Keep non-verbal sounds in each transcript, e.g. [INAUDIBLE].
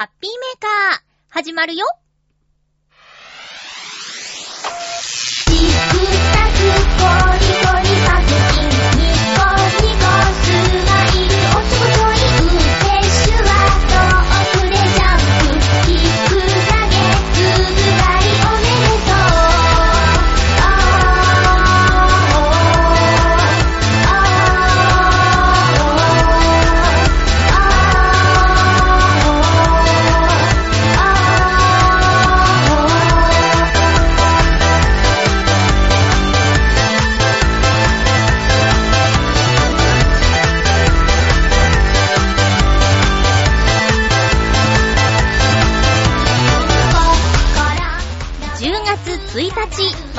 ハッピーメーカー、始まるよ。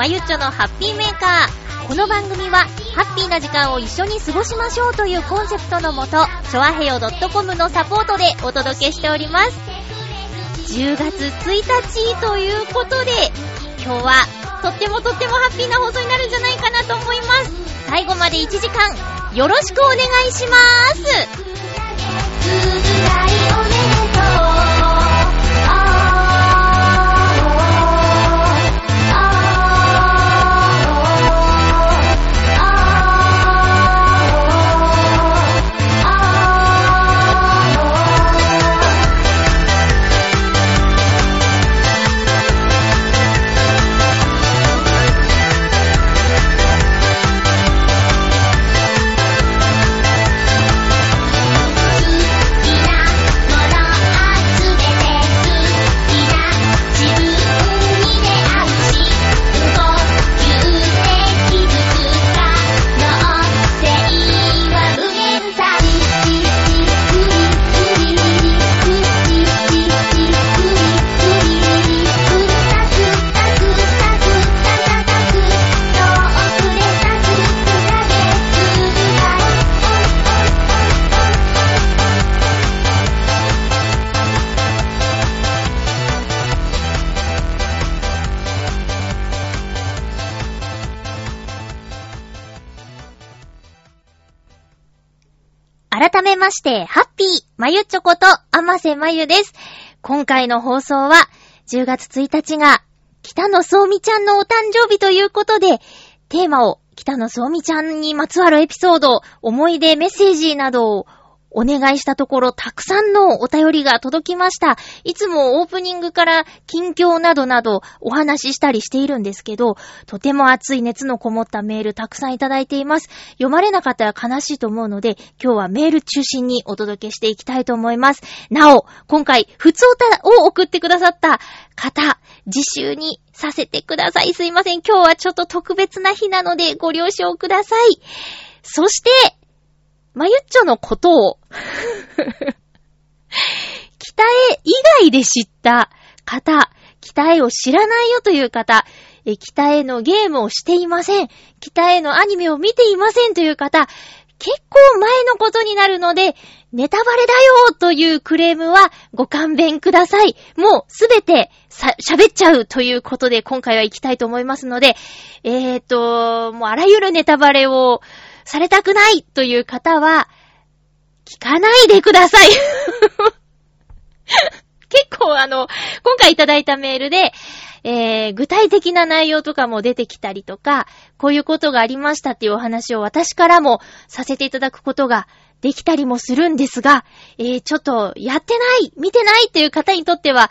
まゆっちょのハッピーメーカー。この番組は、ハッピーな時間を一緒に過ごしましょうというコンセプトのもと、ちょあへよ .com のサポートでお届けしております。10月1日ということで、今日はとってもとってもハッピーな放送になるんじゃないかなと思います。最後まで1時間、よろしくお願いします。して、ハッピー、まゆちょこと、あませまゆです。今回の放送は、10月1日が、北野そうみちゃんのお誕生日ということで、テーマを、北野そうみちゃんにまつわるエピソード、思い出、メッセージなどをお願いしたところ、たくさんのお便りが届きました。いつもオープニングから近況などなどお話ししたりしているんですけど、とても熱い熱のこもったメールたくさんいただいています。読まれなかったら悲しいと思うので、今日はメール中心にお届けしていきたいと思います。なお、今回、普通歌を送ってくださった方、自習にさせてください。すいません。今日はちょっと特別な日なのでご了承ください。そして、まゆっちょのことを、北絵以外で知った方、北絵を知らないよという方、北絵のゲームをしていません。北絵のアニメを見ていませんという方、結構前のことになるので、ネタバレだよというクレームはご勘弁ください。もうすべて、喋っちゃうということで今回は行きたいと思いますので、えーと、もうあらゆるネタバレをされたくないという方は、聞かないでください。[LAUGHS] 結構あの、今回いただいたメールで、えー、具体的な内容とかも出てきたりとか、こういうことがありましたっていうお話を私からもさせていただくことができたりもするんですが、えー、ちょっとやってない、見てないっていう方にとっては、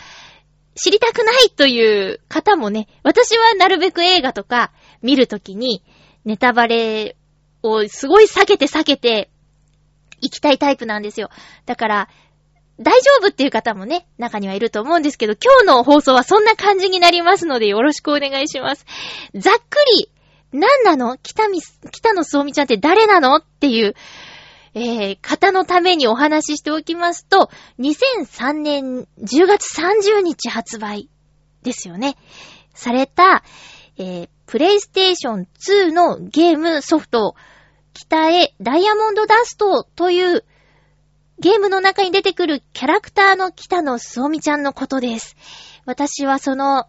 知りたくないという方もね、私はなるべく映画とか見るときに、ネタバレをすごい避けて避けて行きたいタイプなんですよ。だから、大丈夫っていう方もね、中にはいると思うんですけど、今日の放送はそんな感じになりますので、よろしくお願いします。ざっくり、何なの？北見、北野そうみちゃんって誰なの？っていう、えー、方のためにお話ししておきますと、2003年10月30日発売ですよね。された、えー、プレイステーション2のゲームソフト、北へダイヤモンドダストというゲームの中に出てくるキャラクターの北野すおみちゃんのことです。私はその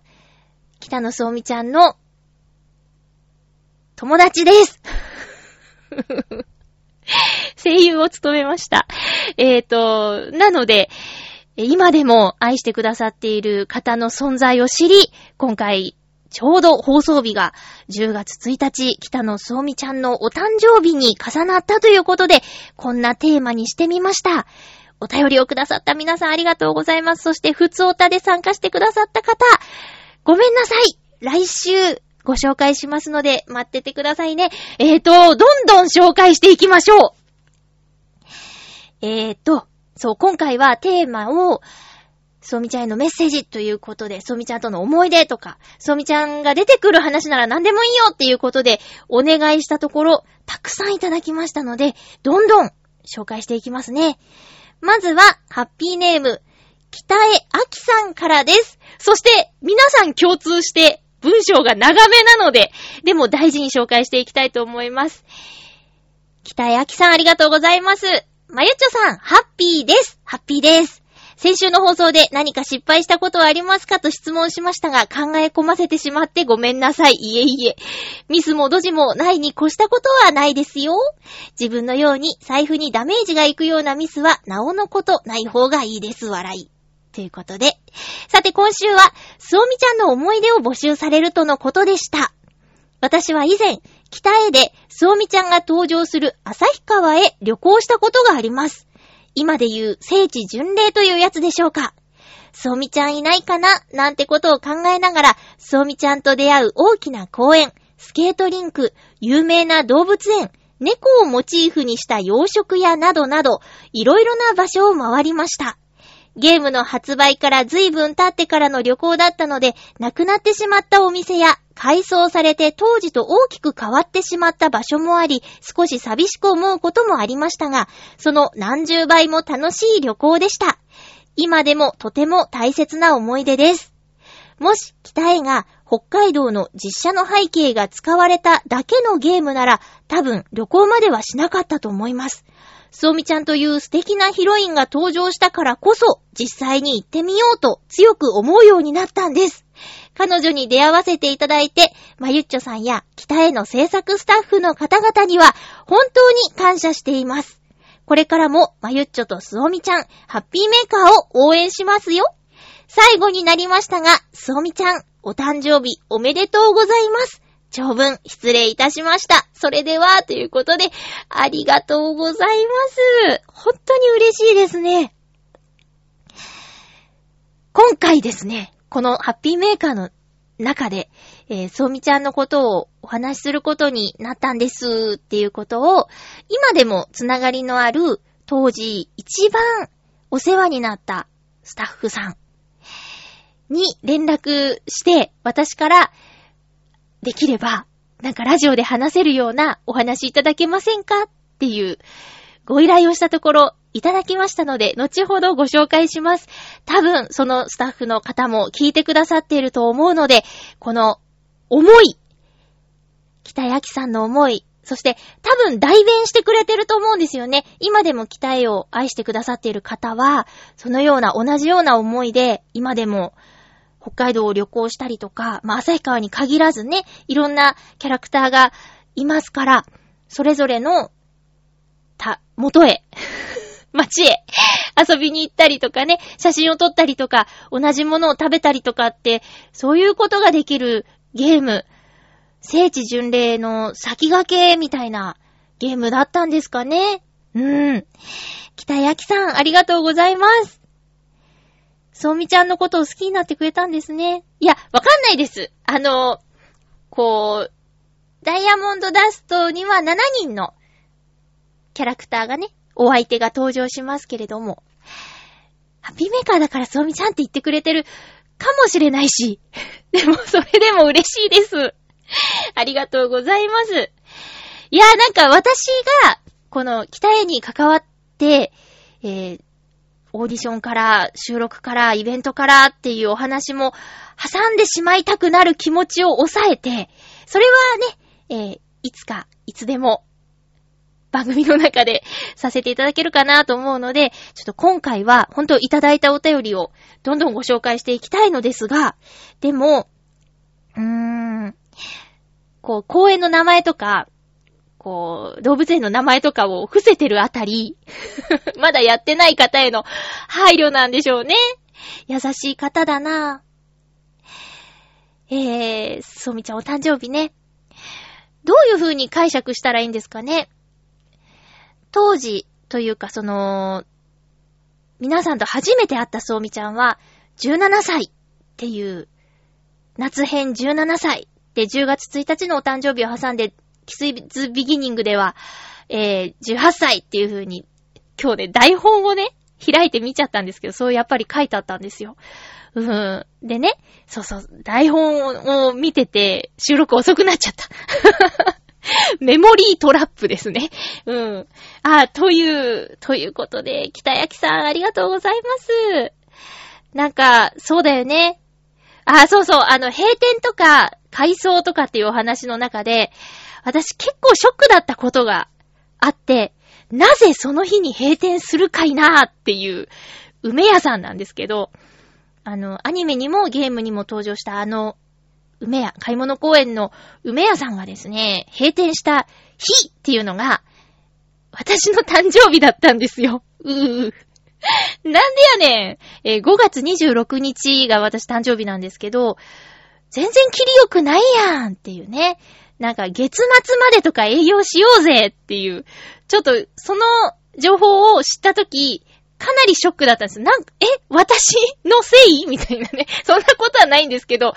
北野すおみちゃんの友達です。[LAUGHS] 声優を務めました。えーと、なので、今でも愛してくださっている方の存在を知り、今回、ちょうど放送日が10月1日、北野すおみちゃんのお誕生日に重なったということで、こんなテーマにしてみました。お便りをくださった皆さんありがとうございます。そして、ふつおたで参加してくださった方、ごめんなさい。来週、ご紹介しますので、待っててくださいね。えーと、どんどん紹介していきましょう。えーと、そう、今回はテーマを、そうみちゃんへのメッセージということで、そうみちゃんとの思い出とか、そうみちゃんが出てくる話なら何でもいいよっていうことで、お願いしたところ、たくさんいただきましたので、どんどん紹介していきますね。まずは、ハッピーネーム、北江明さんからです。そして、皆さん共通して、文章が長めなので、でも大事に紹介していきたいと思います。北江明さんありがとうございます。まゆちょさん、ハッピーです。ハッピーです。先週の放送で何か失敗したことはありますかと質問しましたが、考え込ませてしまってごめんなさい。いえいえ。ミスもドジもないに越したことはないですよ。自分のように財布にダメージがいくようなミスは、なおのことない方がいいです。笑い。ということで。さて今週は、すおみちゃんの思い出を募集されるとのことでした。私は以前、北へで、すおみちゃんが登場する旭川へ旅行したことがあります。今で言う聖地巡礼というやつでしょうか？すおみちゃんいないかな？なんてことを考えながら、すおみちゃんと出会う大きな公園、スケートリンク、有名な動物園、猫をモチーフにした洋食屋などなど、いろいろな場所を回りました。ゲームの発売から随分経ってからの旅行だったので、亡くなってしまったお店や、改装されて当時と大きく変わってしまった場所もあり、少し寂しく思うこともありましたが、その何十倍も楽しい旅行でした。今でもとても大切な思い出です。もし、北へが北海道の実写の背景が使われただけのゲームなら、多分旅行まではしなかったと思います。そうみちゃんという素敵なヒロインが登場したからこそ、実際に行ってみようと強く思うようになったんです。彼女に出会わせていただいて、まゆっちょさんや北への制作スタッフの方々には本当に感謝しています。これからもまゆっちょとすおみちゃん、ハッピーメーカーを応援しますよ。最後になりましたが、すおみちゃん、お誕生日おめでとうございます。長文失礼いたしました。それでは、ということで、ありがとうございます。本当に嬉しいですね。今回ですね、このハッピーメーカーの中で、えー、そうみちゃんのことをお話しすることになったんですっていうことを、今でもつながりのある当時一番お世話になったスタッフさんに連絡して、私からできれば、なんかラジオで話せるようなお話いただけませんかっていうご依頼をしたところ、いただきましたので、後ほどご紹介します。多分、そのスタッフの方も聞いてくださっていると思うので、この思い、北谷さんの思い、そして多分代弁してくれてると思うんですよね。今でも北へを愛してくださっている方は、そのような同じような思いで、今でも北海道を旅行したりとか、まあ、旭川に限らずね、いろんなキャラクターがいますから、それぞれの、た、元へ、街へ遊びに行ったりとかね、写真を撮ったりとか、同じものを食べたりとかって、そういうことができるゲーム、聖地巡礼の先駆けみたいなゲームだったんですかね。うん。北焼さん、ありがとうございます。そうみちゃんのことを好きになってくれたんですね。いや、わかんないです。あの、こう、ダイヤモンドダストには7人のキャラクターがね、お相手が登場しますけれども、ハッピーメーカーだからそうみちゃんって言ってくれてるかもしれないし、[LAUGHS] でもそれでも嬉しいです。ありがとうございます。いや、なんか私が、この北へに関わって、えー、オーディションから、収録から、イベントからっていうお話も挟んでしまいたくなる気持ちを抑えて、それはね、えー、いつか、いつでも、番組の中でさせていただけるかなと思うので、ちょっと今回は、本当いただいたお便りをどんどんご紹介していきたいのですが、でも、うーん、こう、公園の名前とか、こう、動物園の名前とかを伏せてるあたり、[LAUGHS] まだやってない方への配慮なんでしょうね。優しい方だなえー、そうみちゃんお誕生日ね。どういう風に解釈したらいいんですかね。当時というかその、皆さんと初めて会ったそうみちゃんは、17歳っていう、夏編17歳で10月1日のお誕生日を挟んで、キスイズビギニングでは、えー、18歳っていう風に、今日ね、台本をね、開いて見ちゃったんですけど、そうやっぱり書いてあったんですよ。うん。でね、そうそう、台本を見てて、収録遅くなっちゃった。[LAUGHS] メモリートラップですね。うん。あ、という、ということで、北焼さんありがとうございます。なんか、そうだよね。あ、そうそう、あの、閉店とか、改装とかっていうお話の中で、私結構ショックだったことがあって、なぜその日に閉店するかいなーっていう梅屋さんなんですけど、あの、アニメにもゲームにも登場したあの、梅屋、買い物公園の梅屋さんがですね、閉店した日っていうのが、私の誕生日だったんですよ。うー。なんでやねん。えー、5月26日が私誕生日なんですけど、全然キリ良くないやんっていうね。なんか月末までとか営業しようぜっていう、ちょっとその情報を知ったとき、かなりショックだったんです。なん、え私のせい？みたいなね。[LAUGHS] そんなことはないんですけど、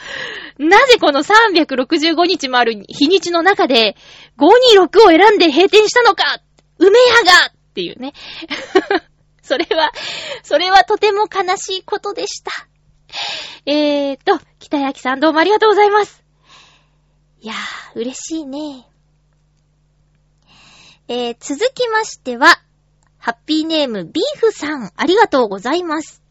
なぜこの365日もある日にちの中で、526を選んで閉店したのか？梅屋がっていうね。[LAUGHS] それは、それはとても悲しいことでした。えーと、北焼さんどうもありがとうございます。いやー、嬉しいね。えー、続きましては、ハッピーネームビーフさん、ありがとうございます。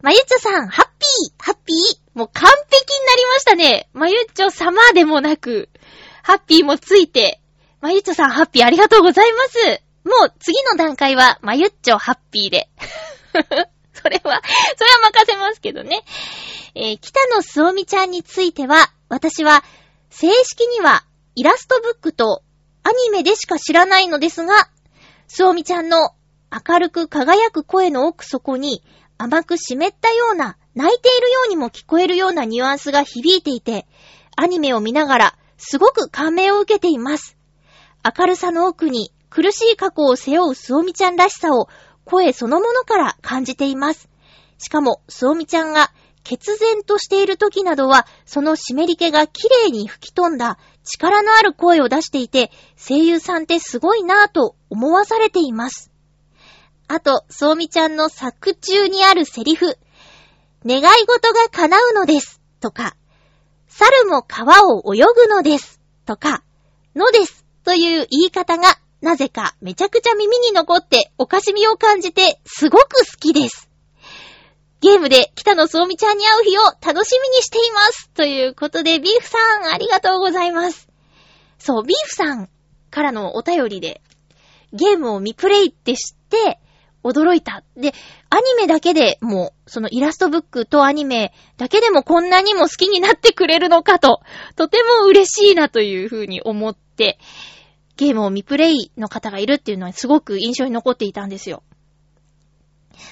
まゆっちょさん、ハッピー、ハッピー、もう完璧になりましたね。まゆっちょ様でもなく、ハッピーもついて、まゆっちょさん、ハッピーありがとうございます。もう次の段階は、まゆっちょハッピーで。[LAUGHS] それは、それは任せますけどね。えー、北野すおみちゃんについては、私は、正式には、イラストブックとアニメでしか知らないのですが、すおみちゃんの明るく輝く声の奥底に甘く湿ったような、泣いているようにも聞こえるようなニュアンスが響いていて、アニメを見ながらすごく感銘を受けています。明るさの奥に苦しい過去を背負うすおみちゃんらしさを声そのものから感じています。しかも、すおみちゃんが血然としている時などは、その湿り気が綺麗に吹き飛んだ力のある声を出していて、声優さんってすごいなぁと思わされています。あと、そうみちゃんの作中にあるセリフ、願い事が叶うのです、とか、猿も川を泳ぐのです、とか、のです、という言い方が、なぜかめちゃくちゃ耳に残っておかしみを感じてすごく好きです。ゲームで北野そうみちゃんに会う日を楽しみにしています。ということで、ビーフさん、ありがとうございます。そう、ビーフさんからのお便りで、ゲームを見プレイって知って、驚いた。で、アニメだけでも、そのイラストブックとアニメだけでもこんなにも好きになってくれるのかと、とても嬉しいなというふうに思って、ゲームを見プレイの方がいるっていうのはすごく印象に残っていたんですよ。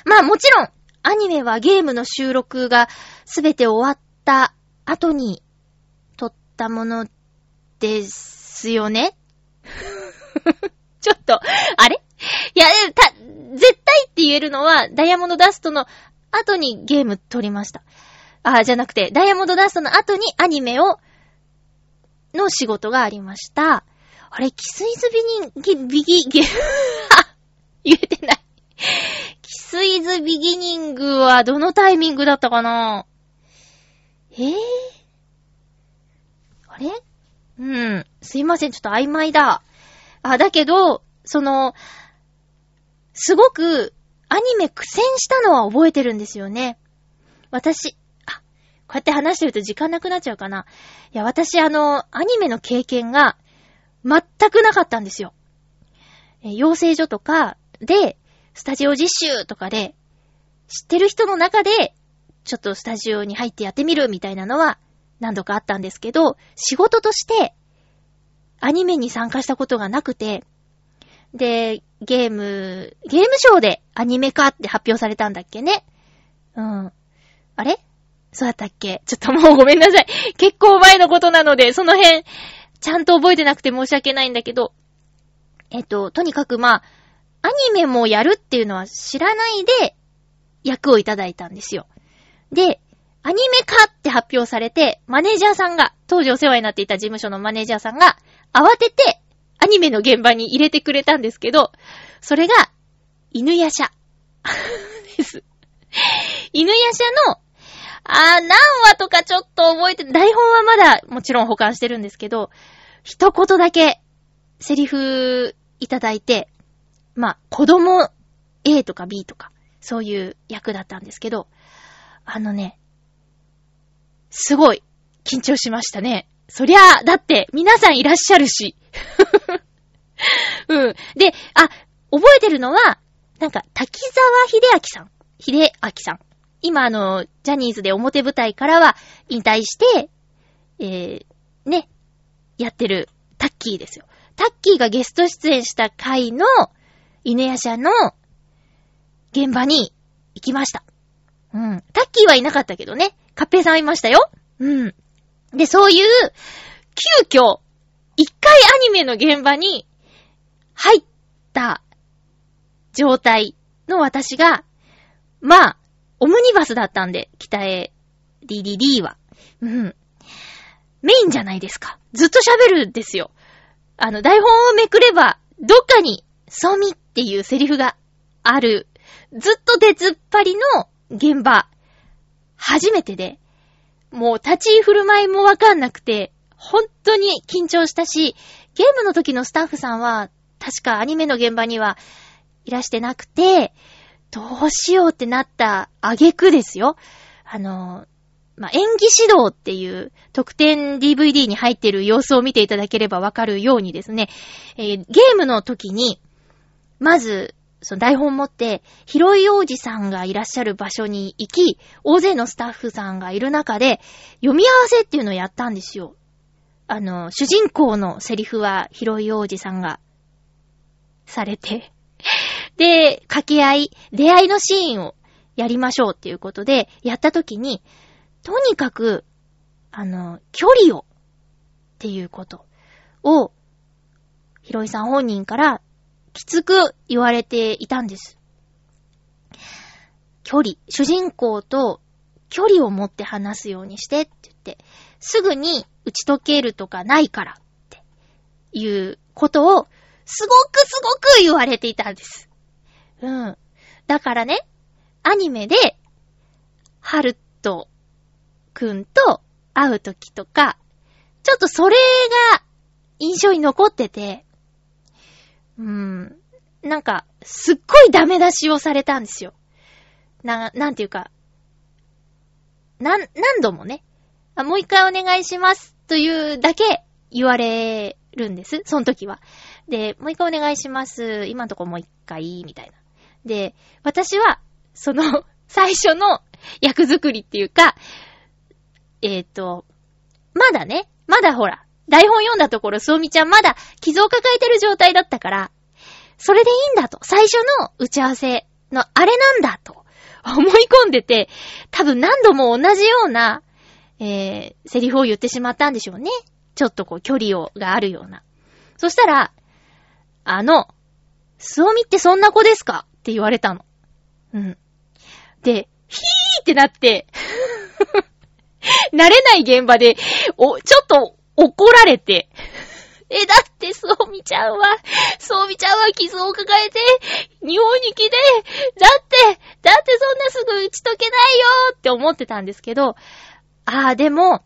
まあもちろん、アニメはゲームの収録がすべて終わった後に撮ったものですよね？[LAUGHS] ちょっと、あれ？いや、た、絶対って言えるのは、ダイヤモンドダストの後にゲーム撮りました。あ、じゃなくて、ダイヤモンドダストの後にアニメを、の仕事がありました。あれ、キスイズビニン、ビギ、ギ、[LAUGHS] 言えてない。スイズビギニングはどのタイミングだったかな？えぇ、ー、あれ？うん。すいません、ちょっと曖昧だ。あ、だけど、その、すごくアニメ苦戦したのは覚えてるんですよね。私、あ、こうやって話してると時間なくなっちゃうかな。いや、私あの、アニメの経験が全くなかったんですよ。え養成所とかで、スタジオ実習とかで、知ってる人の中で、ちょっとスタジオに入ってやってみるみたいなのは何度かあったんですけど、仕事としてアニメに参加したことがなくて、で、ゲーム、ゲームショーでアニメ化って発表されたんだっけね。うん。あれ？そうだったっけ？ちょっともうごめんなさい。[LAUGHS] 結構前のことなので、その辺、ちゃんと覚えてなくて申し訳ないんだけど、えっと、とにかくまあ、アニメもやるっていうのは知らないで、役をいただいたんですよ。で、アニメ化って発表されて、マネージャーさんが、当時お世話になっていた事務所のマネージャーさんが、慌てて、アニメの現場に入れてくれたんですけど、それが、犬夜叉。[LAUGHS] です。犬夜叉の、あー、何話とかちょっと覚えて、台本はまだもちろん保管してるんですけど、一言だけ、セリフいただいて、まあ、子供 A とか B とか、そういう役だったんですけど、あのね、すごい、緊張しましたね。そりゃあ、だって、皆さんいらっしゃるし。[LAUGHS] うん。で、あ、覚えてるのは、なんか、滝沢秀明さん。秀明さん。今、あの、ジャニーズで表舞台からは引退して、えー、ね、やってるタッキーですよ。タッキーがゲスト出演した回の犬夜叉の現場に行きました。うん。タッキーはいなかったけどね。カッペイさんはいましたよ。うん。で、そういう、急遽、一回アニメの現場に入った状態の私が、まあ、オムニバスだったんで、北へ DDD は。うん。メインじゃないですか。ずっと喋るんですよ。あの、台本をめくれば、どっかに、ソミっていうセリフがある。ずっと出ずっぱりの現場。初めてで、もう立ち居振る舞いもわかんなくて、本当に緊張したし、ゲームの時のスタッフさんは、確かアニメの現場にはいらしてなくて、どうしようってなった挙句ですよ。あの、まあ、演技指導っていう特典 DVD に入ってる様子を見ていただければわかるようにですね、えーゲームの時に、まず、その台本持って、広い王子さんがいらっしゃる場所に行き、大勢のスタッフさんがいる中で、読み合わせっていうのをやったんですよ。あの、主人公のセリフは広い王子さんが、されて、[LAUGHS] で、掛け合い、出会いのシーンをやりましょうっていうことで、やった時に、とにかく、あの、距離を、っていうことを、ひろいさん本人から、きつく言われていたんです。距離、主人公と距離を持って話すようにしてって言って、すぐに打ち解けるとかないからっていうことを、すごくすごく言われていたんです。うん。だからね、アニメで、ハルトくんと会うときとか、ちょっとそれが印象に残ってて、うん。なんか、すっごいダメ出しをされたんですよ。な、なんていうか、なん、何度もね、あもう一回お願いしますというだけ言われるんです。その時は。で、もう一回お願いします。今のとこもう一回、みたいな。で、私は、その、最初の役作りっていうか、えっ、と、まだね、まだほら、台本読んだところ、すおみちゃんまだ傷を抱えてる状態だったから、それでいいんだと。最初の打ち合わせのあれなんだと思い込んでて、多分何度も同じような、えー、セリフを言ってしまったんでしょうね。ちょっとこう距離を、があるような。そしたら、あの、すおみってそんな子ですか？って言われたの。うん。で、ヒーってなって、[LAUGHS] 慣れない現場で、お、ちょっと怒られて、[LAUGHS] え、だって、そうみちゃんは、そうみちゃんは傷を抱えて、日本に来て、だって、だってそんなすぐ打ち解けないよって思ってたんですけど、ああ、でも、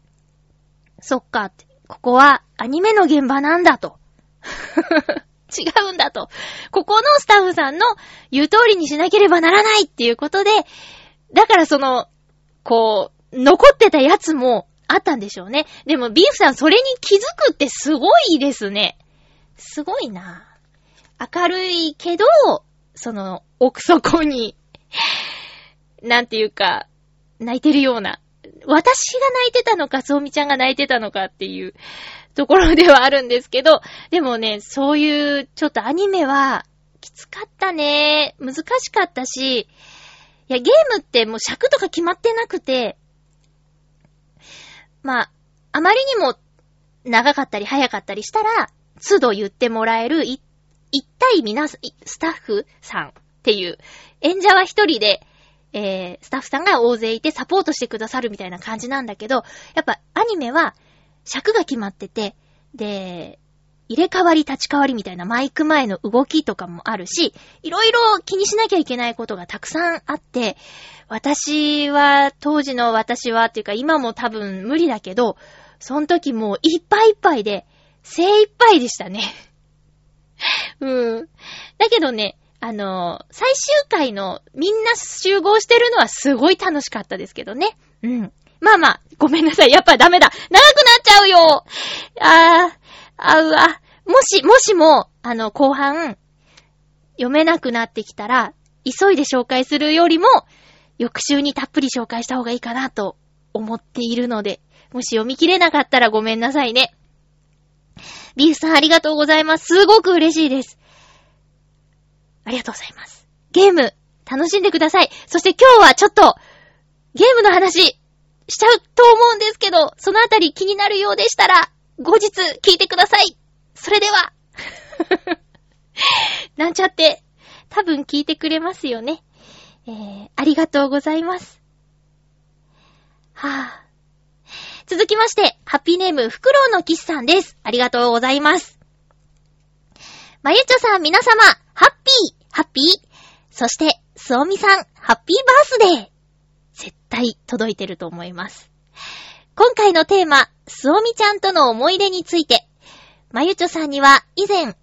そっか、ここはアニメの現場なんだと。[LAUGHS] 違うんだと。ここのスタッフさんの言う通りにしなければならないっていうことで、だからその、こう、残ってたやつもあったんでしょうね。でもビーフさんそれに気づくってすごいですね。すごいな。明るいけど、その、奥底に、[LAUGHS] なんていうか、泣いてるような。私が泣いてたのか、そうみちゃんが泣いてたのかっていうところではあるんですけど、でもね、そういうちょっとアニメはきつかったね。難しかったし、いや、ゲームってもう尺とか決まってなくて、まあ、あまりにも長かったり早かったりしたら、都度言ってもらえる一体皆、スタッフさんっていう、演者は一人で、えー、スタッフさんが大勢いてサポートしてくださるみたいな感じなんだけど、やっぱアニメは尺が決まってて、で、入れ替わり立ち替わりみたいなマイク前の動きとかもあるし、いろいろ気にしなきゃいけないことがたくさんあって、私は、当時の私はっていうか今も多分無理だけど、その時もういっぱいいっぱいで、精一杯でしたね。[LAUGHS] うん。だけどね、あの、最終回のみんな集合してるのはすごい楽しかったですけどね。うん。まあまあ、ごめんなさい。やっぱダメだ。長くなっちゃうよあー、あうわ。もし、もしも、あの、後半、読めなくなってきたら、急いで紹介するよりも、翌週にたっぷり紹介した方がいいかなと思っているので、もし読み切れなかったらごめんなさいね。ビーフさんありがとうございます。すごく嬉しいです。ありがとうございます。ゲーム、楽しんでください。そして今日はちょっと、ゲームの話、しちゃうと思うんですけど、そのあたり気になるようでしたら、後日聞いてください。それでは。[LAUGHS] なんちゃって、多分聞いてくれますよね。えー、ありがとうございます。はぁ、続きまして、ハッピーネーム、フクロウのキスさんです。ありがとうございます。まゆちょさん、皆様、ハッピー、ハッピー。そして、すおみさん、ハッピーバースデー。絶対届いてると思います。今回のテーマ、すおみちゃんとの思い出について、まゆちょさんには以前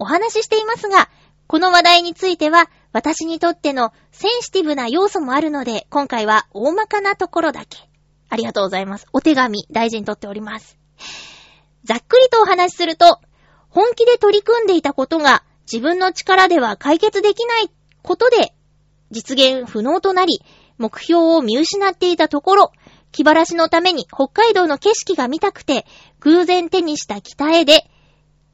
お話ししていますが、この話題については私にとってのセンシティブな要素もあるので、今回は大まかなところだけ。ありがとうございます。お手紙大事にとっております。ざっくりとお話しすると、本気で取り組んでいたことが自分の力では解決できないことで実現不能となり、目標を見失っていたところ、気晴らしのために北海道の景色が見たくて、偶然手にした北へで、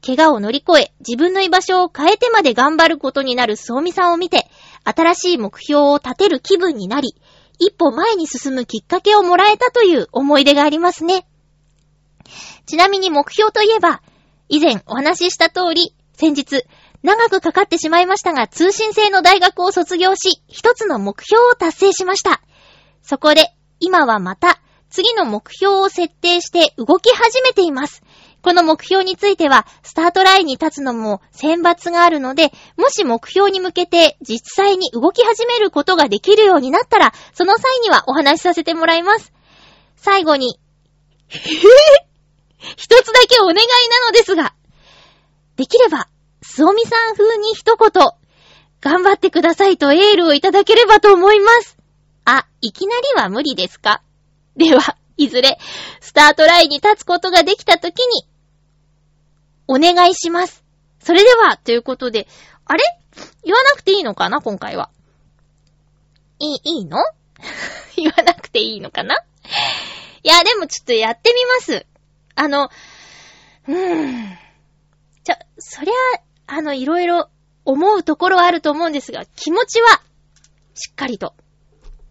怪我を乗り越え、自分の居場所を変えてまで頑張ることになるそうみさんを見て、新しい目標を立てる気分になり、一歩前に進むきっかけをもらえたという思い出がありますね。ちなみに目標といえば、以前お話しした通り、先日、長くかかってしまいましたが、通信制の大学を卒業し、一つの目標を達成しました。そこで、今はまた、次の目標を設定して動き始めています。この目標については、スタートラインに立つのも選抜があるので、もし目標に向けて実際に動き始めることができるようになったら、その際にはお話しさせてもらいます。最後に、へぇ一つだけお願いなのですが、できれば、すおみさん風に一言、頑張ってくださいとエールをいただければと思います。あ、いきなりは無理ですか？では、いずれ、スタートラインに立つことができたときに、お願いします。それでは、ということで、あれ？言わなくていいのかな？今回は。いい、いいの？[LAUGHS] 言わなくていいのかな？いや、でもちょっとやってみます。あの、うーん。ちょ、そりゃ、あの、いろいろ思うところはあると思うんですが、気持ちは、しっかりと、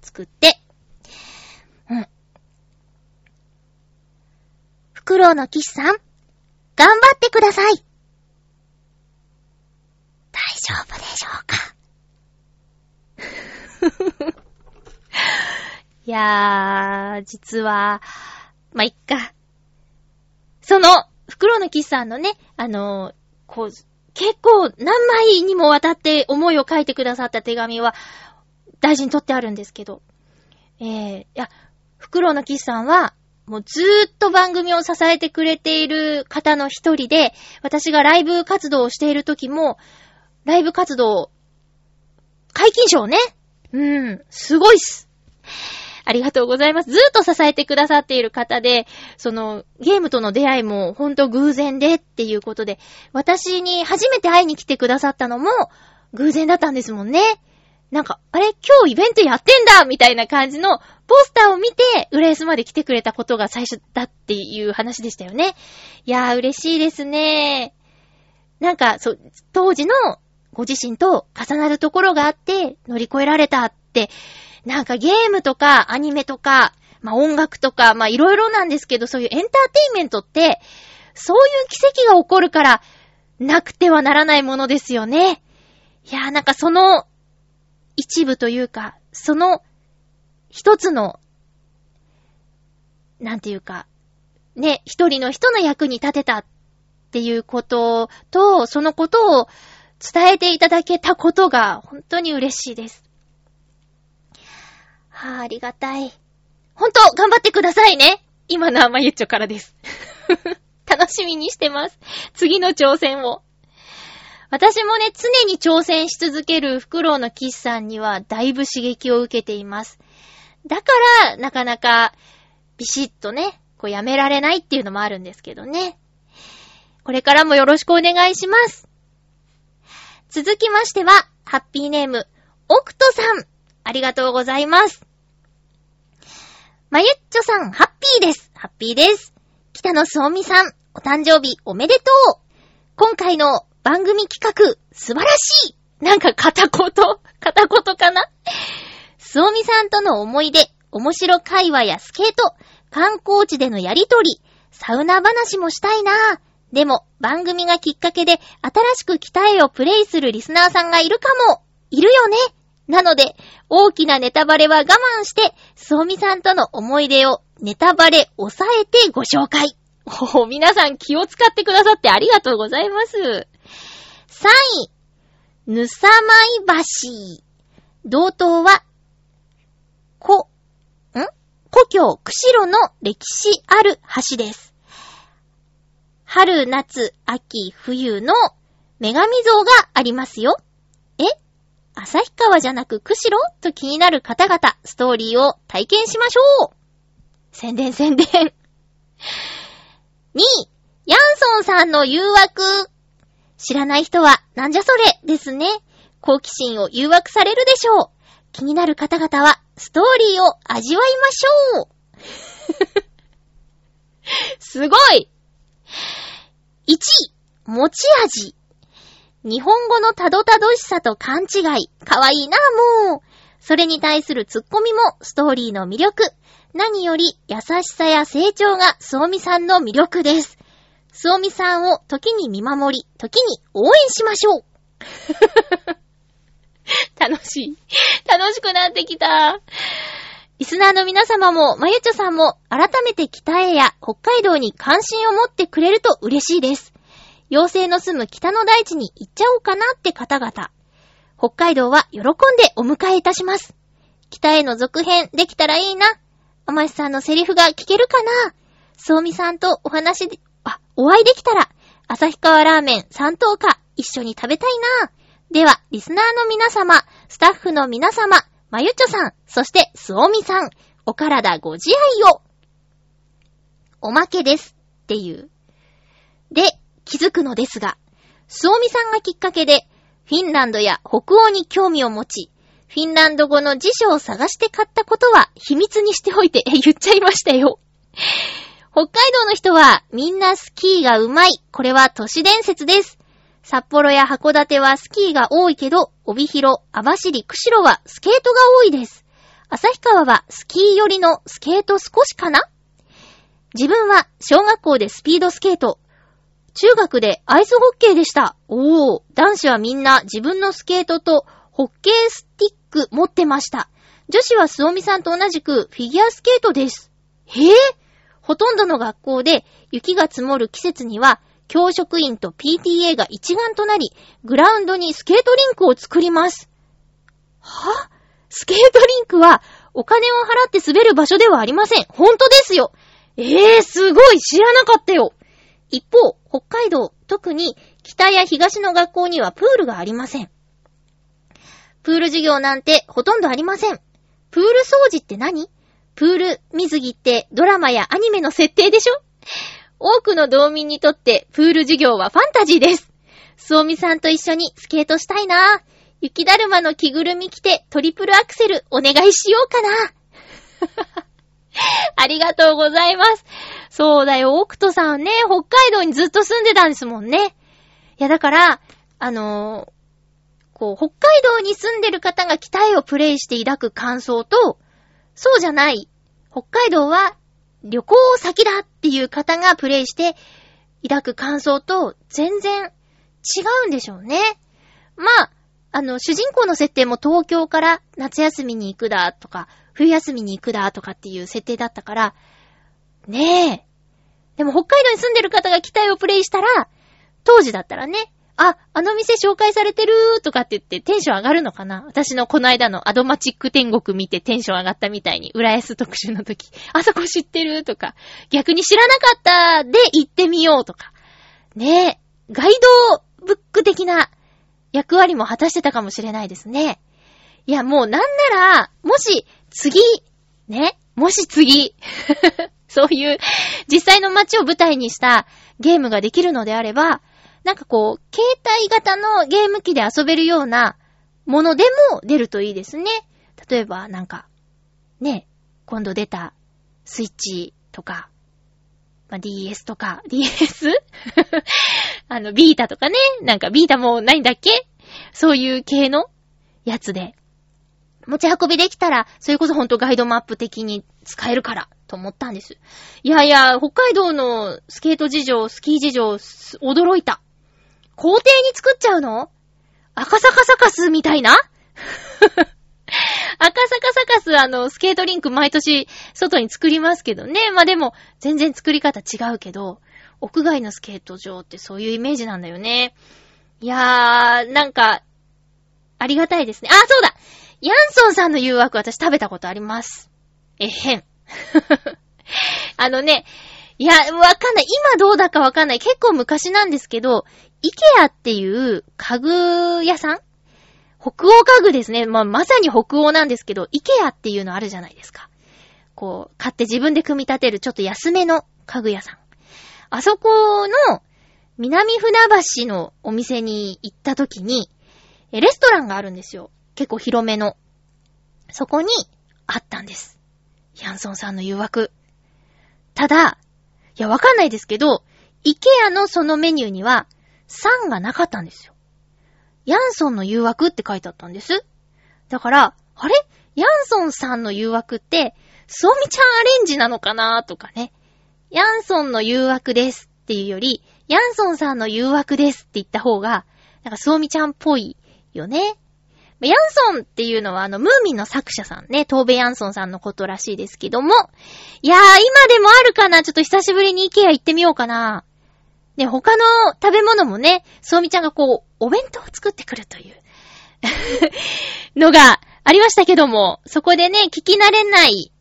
作って、うん。フクロウのキスさん、頑張ってください。大丈夫でしょうか？[LAUGHS] いやー、実は、まあ、いっか。その、フクロウのキスさんのね、あのーこう、結構何枚にもわたって思いを書いてくださった手紙は、大事に取ってあるんですけど、えー、いや、フクロウのキスさんは、もうずーっと番組を支えてくれている方の一人で、私がライブ活動をしている時も、ライブ活動、解禁賞ね。うん、すごいっす。ありがとうございます。ずーっと支えてくださっている方で、その、ゲームとの出会いもほんと偶然でっていうことで、私に初めて会いに来てくださったのも偶然だったんですもんね。なんか、あれ今日イベントやってんだみたいな感じのポスターを見て、浦安まで来てくれたことが最初だっていう話でしたよね。いやー、嬉しいですね。なんか、そう、当時のご自身と重なるところがあって乗り越えられたって、なんかゲームとかアニメとか、まあ音楽とか、まあいろいろなんですけど、そういうエンターテインメントって、そういう奇跡が起こるから、なくてはならないものですよね。いやーなんかその一部というか、その一つの、なんていうか、ね、一人の人の役に立てたっていうことと、そのことを伝えていただけたことが本当に嬉しいです。はぁ、ありがたい。ほんと、頑張ってくださいね。今のはまゆっちょからです。[LAUGHS] 楽しみにしてます。次の挑戦を。私もね、常に挑戦し続けるフクロウのキスさんにはだいぶ刺激を受けています。だから、なかなか、ビシッとね、こうやめられないっていうのもあるんですけどね。これからもよろしくお願いします。続きましては、ハッピーネーム、オクトさん。ありがとうございます。まゆっちょさん、ハッピーです。ハッピーです。北野すおみさん、お誕生日おめでとう。今回の番組企画、素晴らしい。なんか片言、[LAUGHS] 片言かな？すおみさんとの思い出、面白会話やスケート、観光地でのやりとり、サウナ話もしたいなぁ。でも、番組がきっかけで、新しく北へをプレイするリスナーさんがいるかも。いるよね。なので、大きなネタバレは我慢して、すおみさんとの思い出をネタバレ抑えてご紹介。お皆さん気を使ってくださってありがとうございます。3位、ぬさまい橋。同等は、こ、ん？故郷、釧路の歴史ある橋です。春、夏、秋、冬の女神像がありますよ。え？旭川じゃなく釧路？と気になる方々、ストーリーを体験しましょう宣伝宣伝。2位、ヤンソンさんの誘惑。知らない人は、なんじゃそれですね。好奇心を誘惑されるでしょう。気になる方々は、ストーリーを味わいましょう。[LAUGHS] すごい !1 位、持ち味。日本語のたどたどしさと勘違い。かわいいな、もう。それに対するツッコミもストーリーの魅力。何より優しさや成長がスオミさんの魅力です。スオミさんを時に見守り、時に応援しましょう。[LAUGHS] 楽しい。楽しくなってきた。リスナーの皆様も、まゆちょさんも、改めて北へや北海道に関心を持ってくれると嬉しいです。妖精の住む北の大地に行っちゃおうかなって方々。北海道は喜んでお迎えいたします。北への続編できたらいいな。おましさんのセリフが聞けるかなそうみさんとお話で、あ、お会いできたら、旭川ラーメン三等価一緒に食べたいな。では、リスナーの皆様、スタッフの皆様、まゆちょさん、そしてすおみさん、お体ご自愛を。おまけです。っていう。で、気づくのですが、すおみさんがきっかけで、フィンランドや北欧に興味を持ち、フィンランド語の辞書を探して買ったことは秘密にしておいて、言っちゃいましたよ。北海道の人はみんなスキーがうまい。これは都市伝説です。札幌や函館はスキーが多いけど、帯広、網走、釧路はスケートが多いです。旭川はスキー寄りのスケート少しかな？自分は小学校でスピードスケート、中学でアイスホッケーでした。おー、男子はみんな自分のスケートとホッケースティック持ってました。女子はスオミさんと同じくフィギュアスケートです。へえほとんどの学校で雪が積もる季節には、教職員と PTA が一丸となり、グラウンドにスケートリンクを作ります。は？スケートリンクはお金を払って滑る場所ではありません。本当ですよ。ええー、すごい知らなかったよ。一方、北海道、特に北や東の学校にはプールがありません。プール授業なんてほとんどありません。プール掃除って何？プール水着ってドラマやアニメの設定でしょ？多くの道民にとってプール授業はファンタジーです。すおみさんと一緒にスケートしたいな雪だるまの着ぐるみ着てトリプルアクセルお願いしようかな。[LAUGHS] ありがとうございます。そうだよ、オクトさんね、北海道にずっと住んでたんですもんね。いや、だから、あのーこう、北海道に住んでる方が北へをプレイして抱く感想と、そうじゃない、北海道は旅行先だっていう方がプレイして抱く感想と全然違うんでしょうね。まあ、あの、主人公の設定も東京から夏休みに行くだとか、冬休みに行くだとかっていう設定だったから、ねえ。でも北海道に住んでる方が北へをプレイしたら、当時だったらね、あ、あの店紹介されてるーとかって言ってテンション上がるのかな？私のこの間のアドマチック天国見てテンション上がったみたいに、浦安特集の時、あそこ知ってるとか、逆に知らなかったで行ってみようとか。ねえ、ガイドブック的な役割も果たしてたかもしれないですね。いや、もうなんなら、もし次、ね、もし次、[LAUGHS] そういう実際の街を舞台にしたゲームができるのであれば、なんかこう、携帯型のゲーム機で遊べるようなものでも出るといいですね。例えば、なんか、ね、今度出たスイッチとか、まあ、DS とか、[LAUGHS] DS? あの、ビータとかね、なんかビータもないんだっけ？そういう系のやつで、持ち運びできたら、それこそほんとガイドマップ的に使えるから、と思ったんです。いやいや、北海道のスケート事情、スキー事情、驚いた。校庭に作っちゃうの？赤坂サカスみたいな？[LAUGHS] 赤坂サカス、あの、スケートリンク毎年外に作りますけどね。まあでも、全然作り方違うけど、屋外のスケート場ってそういうイメージなんだよね。いやー、なんか、ありがたいですね。あ、そうだヤンソンさんの誘惑私食べたことあります。えへん。[LAUGHS] あのね、いや、わかんない。今どうだかわかんない。結構昔なんですけど、イケアっていう家具屋さん？北欧家具ですね。まあ、まさに北欧なんですけど、イケアっていうのあるじゃないですか。こう、買って自分で組み立てるちょっと安めの家具屋さん。あそこの南船橋のお店に行った時に、レストランがあるんですよ。結構広めの。そこにあったんです。ヤンソンさんの誘惑。ただ、いや、わかんないですけど、イケアのそのメニューには、3がなかったんですよ。ヤンソンの誘惑って書いてあったんです。だから、あれ？ヤンソンさんの誘惑って、ソーミちゃんアレンジなのかなとかね。ヤンソンの誘惑ですっていうより、ヤンソンさんの誘惑ですって言った方が、なんかソーミちゃんっぽいよね。ヤンソンっていうのはあの、ムーミンの作者さんね、トーベヤンソンさんのことらしいですけども。いやー、今でもあるかなちょっと久しぶりにイケア行ってみようかな。ね、他の食べ物もね、ソーミちゃんがこう、お弁当を作ってくるという [LAUGHS] のがありましたけども、そこでね、聞き慣れない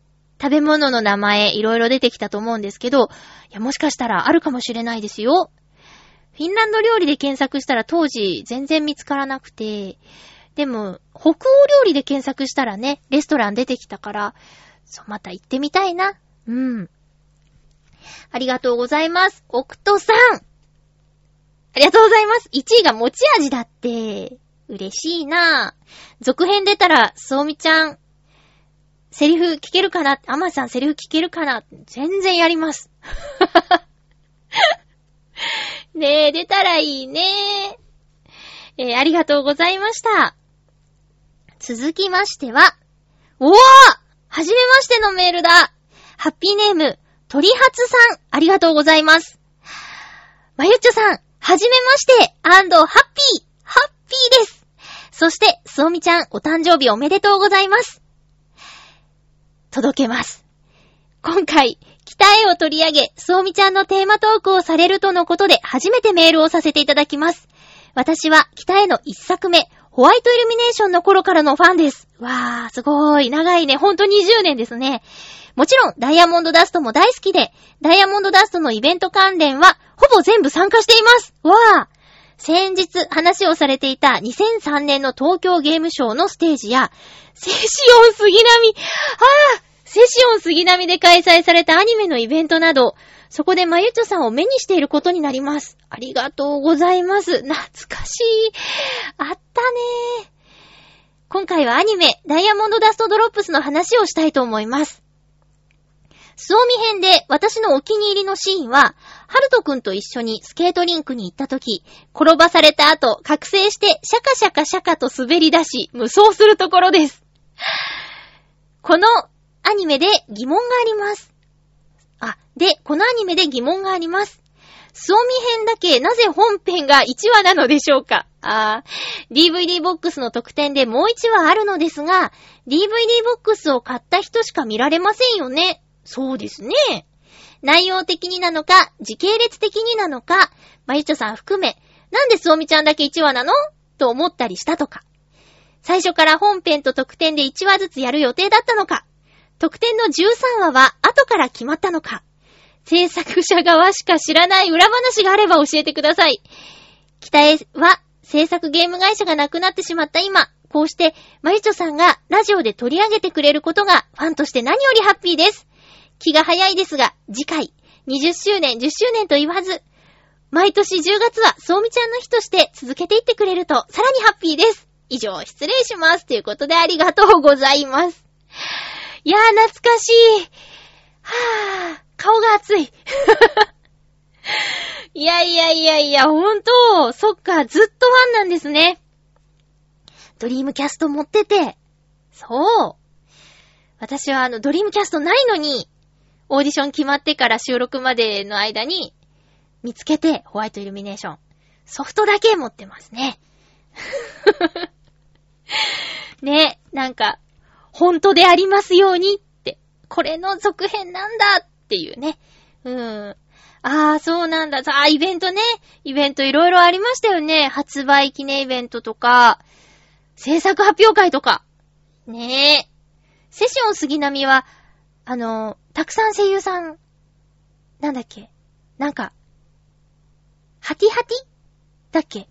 食べ物の名前、いろいろ出てきたと思うんですけど、いや、もしかしたらあるかもしれないですよ。フィンランド料理で検索したら当時全然見つからなくて、でも、北欧料理で検索したらね、レストラン出てきたから、そう、また行ってみたいな。うん。ありがとうございます。オクトさんありがとうございます。1位が持ち味だって。嬉しいな続編出たら、そうみちゃん、セリフ聞けるかな？アマさんセリフ聞けるかな？全然やります。[LAUGHS] ねえ、出たらいいねえー、ありがとうございました。続きましては、おーはじめましてのメールだハッピーネーム、鳥初さん、ありがとうございます。まゆっちょさん、はじめまして、アンド、ハッピー、ハッピーです。そして、そうみちゃん、お誕生日おめでとうございます。届けます。今回、北へを取り上げ、そうみちゃんのテーマトークをされるとのことで、初めてメールをさせていただきます。私は、北への一作目、ホワイトイルミネーションの頃からのファンです。わー、すごーい。長いね。ほんと20年ですね。もちろん、ダイヤモンドダストも大好きで、ダイヤモンドダストのイベント関連は、ほぼ全部参加しています。わー。先日話をされていた2003年の東京ゲームショーのステージや、セシオン杉並、あーセシオン杉並で開催されたアニメのイベントなど、そこでまゆちょさんを目にしていることになります。ありがとうございます。懐かしい。あったね今回はアニメ、ダイヤモンドダストドロップスの話をしたいと思います。スオミ編で私のお気に入りのシーンは、ハルトくんと一緒にスケートリンクに行った時、転ばされた後、覚醒してシャカシャカシャカと滑り出し、無双するところです。このアニメで疑問があります。あ、で、このアニメで疑問があります。スオミ編だけなぜ本編が1話なのでしょうか？あー、DVD ボックスの特典でもう1話あるのですが、DVD ボックスを買った人しか見られませんよね。そうですね。内容的になのか、時系列的になのか、まゆちょさん含め、なんでスオミちゃんだけ1話なの？と思ったりしたとか。最初から本編と特典で1話ずつやる予定だったのか。特典の13話は後から決まったのか。制作者側しか知らない裏話があれば教えてください。北へは制作ゲーム会社がなくなってしまった今、こうして、まゆちょさんがラジオで取り上げてくれることがファンとして何よりハッピーです。気が早いですが、次回、20周年、10周年と言わず、毎年10月は、そうみちゃんの日として続けていってくれると、さらにハッピーです。以上、失礼します。ということでありがとうございます。いやー、懐かしい。はぁ、顔が熱い。[LAUGHS] いやいやいやいや、ほんと、そっか、ずっとファンなんですね。ドリームキャスト持ってて、そう。私はあの、ドリームキャストないのに、オーディション決まってから収録までの間に、見つけて、ホワイトイルミネーション。ソフトだけ持ってますね。[LAUGHS] ね、なんか、本当でありますようにって、これの続編なんだっていうね。うん。ああ、そうなんだ。さあ、イベントね。イベントいろいろありましたよね。発売記念イベントとか、制作発表会とか。ねえ。セション杉並は、あの、たくさん声優さん、なんだっけ？なんか、ハティハティ？だっけ？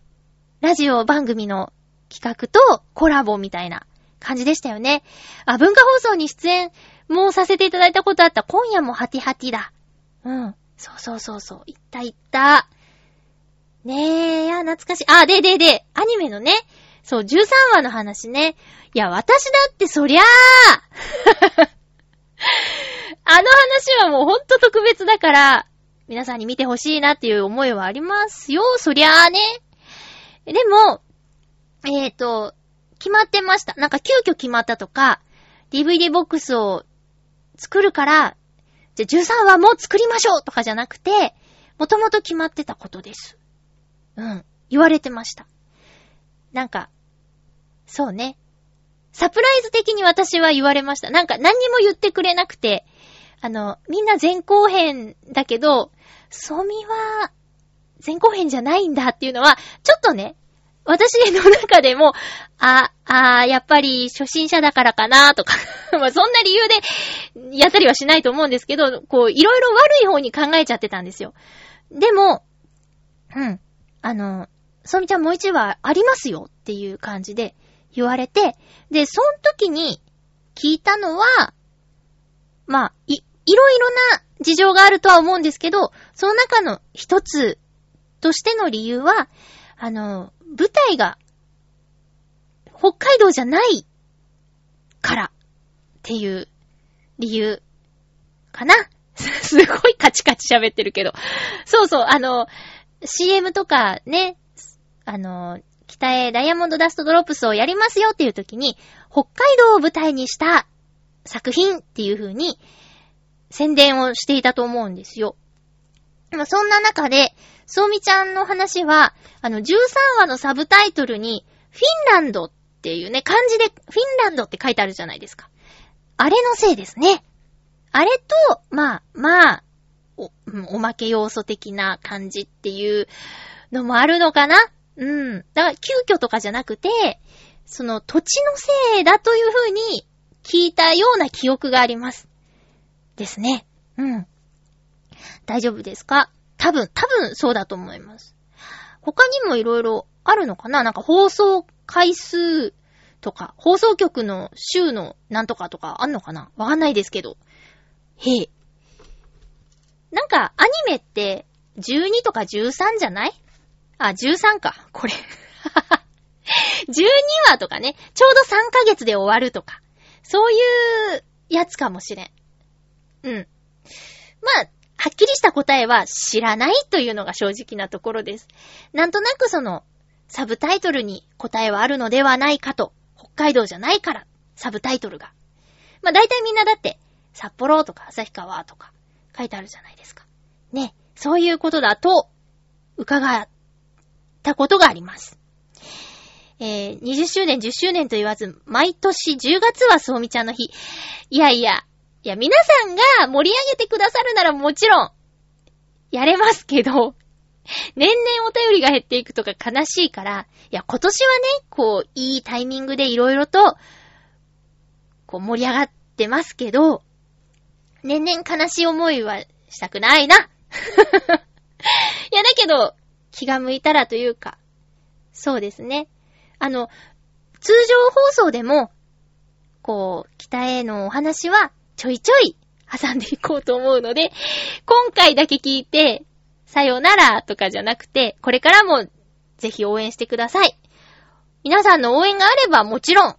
ラジオ番組の企画とコラボみたいな感じでしたよね。あ、文化放送に出演もさせていただいたことあった。今夜もハティハティだ。うん。そうそうそうそう。行った行った。ねえ、いや、懐かしい。あ、で、で、で、アニメのね、そう、13話の話ね。いや、私だってそりゃあ [LAUGHS] あの話はもうほんと特別だから、皆さんに見てほしいなっていう思いはありますよ。そりゃあね。でも、えっ、ー、と、決まってました。なんか急遽決まったとか、DVD ボックスを作るから、じゃあ13話も作りましょうとかじゃなくて、もともと決まってたことです。うん。言われてました。なんか、そうね。サプライズ的に私は言われました。なんか何にも言ってくれなくて、あの、みんな前後編だけど、ソミは前後編じゃないんだっていうのは、ちょっとね、私の中でも、あ、あやっぱり初心者だからかなとか、[LAUGHS] まあそんな理由でやったりはしないと思うんですけど、こう、いろいろ悪い方に考えちゃってたんですよ。でも、うん、あの、ソミちゃんもう一話ありますよっていう感じで言われて、で、その時に聞いたのは、まあ、い、いろいろな事情があるとは思うんですけど、その中の一つとしての理由は、あの、舞台が、北海道じゃないからっていう理由かな [LAUGHS] すごいカチカチ喋ってるけど。そうそう、あの、CM とかね、あの、北へダイヤモンドダストドロップスをやりますよっていう時に、北海道を舞台にした作品っていう風に宣伝をしていたと思うんですよ。そんな中で、そうみちゃんの話は、あの、13話のサブタイトルに、フィンランドっていうね、漢字でフィンランドって書いてあるじゃないですか。あれのせいですね。あれと、まあ、まあ、お、おまけ要素的な感じっていうのもあるのかなうん。だから、急遽とかじゃなくて、その土地のせいだというふうに聞いたような記憶があります。ですね。うん。大丈夫ですか？多分、多分そうだと思います。他にもいろいろあるのかな？なんか放送回数とか、放送局の週のなんとかとかあんのかな？わかんないですけど。へえ。なんか、アニメって、12とか13じゃない？あ、13か。これ。[LAUGHS] 12話とかね、ちょうど3ヶ月で終わるとか、そういうやつかもしれん。うん。まあ、はっきりした答えは知らないというのが正直なところです。なんとなくその、サブタイトルに答えはあるのではないかと。北海道じゃないから、サブタイトルが。まあ大体みんなだって、札幌とか旭川とか書いてあるじゃないですか。ね。そういうことだと、伺ったことがあります。えー、20周年、10周年と言わず、毎年10月はそうみちゃんの日。いやいや、いや、皆さんが盛り上げてくださるならもちろん、やれますけど、年々お便りが減っていくとか悲しいから、いや、今年はね、こう、いいタイミングでいろいろと、こう、盛り上がってますけど、年々悲しい思いはしたくないな。[LAUGHS] いや、だけど、気が向いたらというか、そうですね。あの、通常放送でも、こう、北へのお話はちょいちょい挟んでいこうと思うので、今回だけ聞いて、さよならとかじゃなくて、これからもぜひ応援してください。皆さんの応援があればもちろん、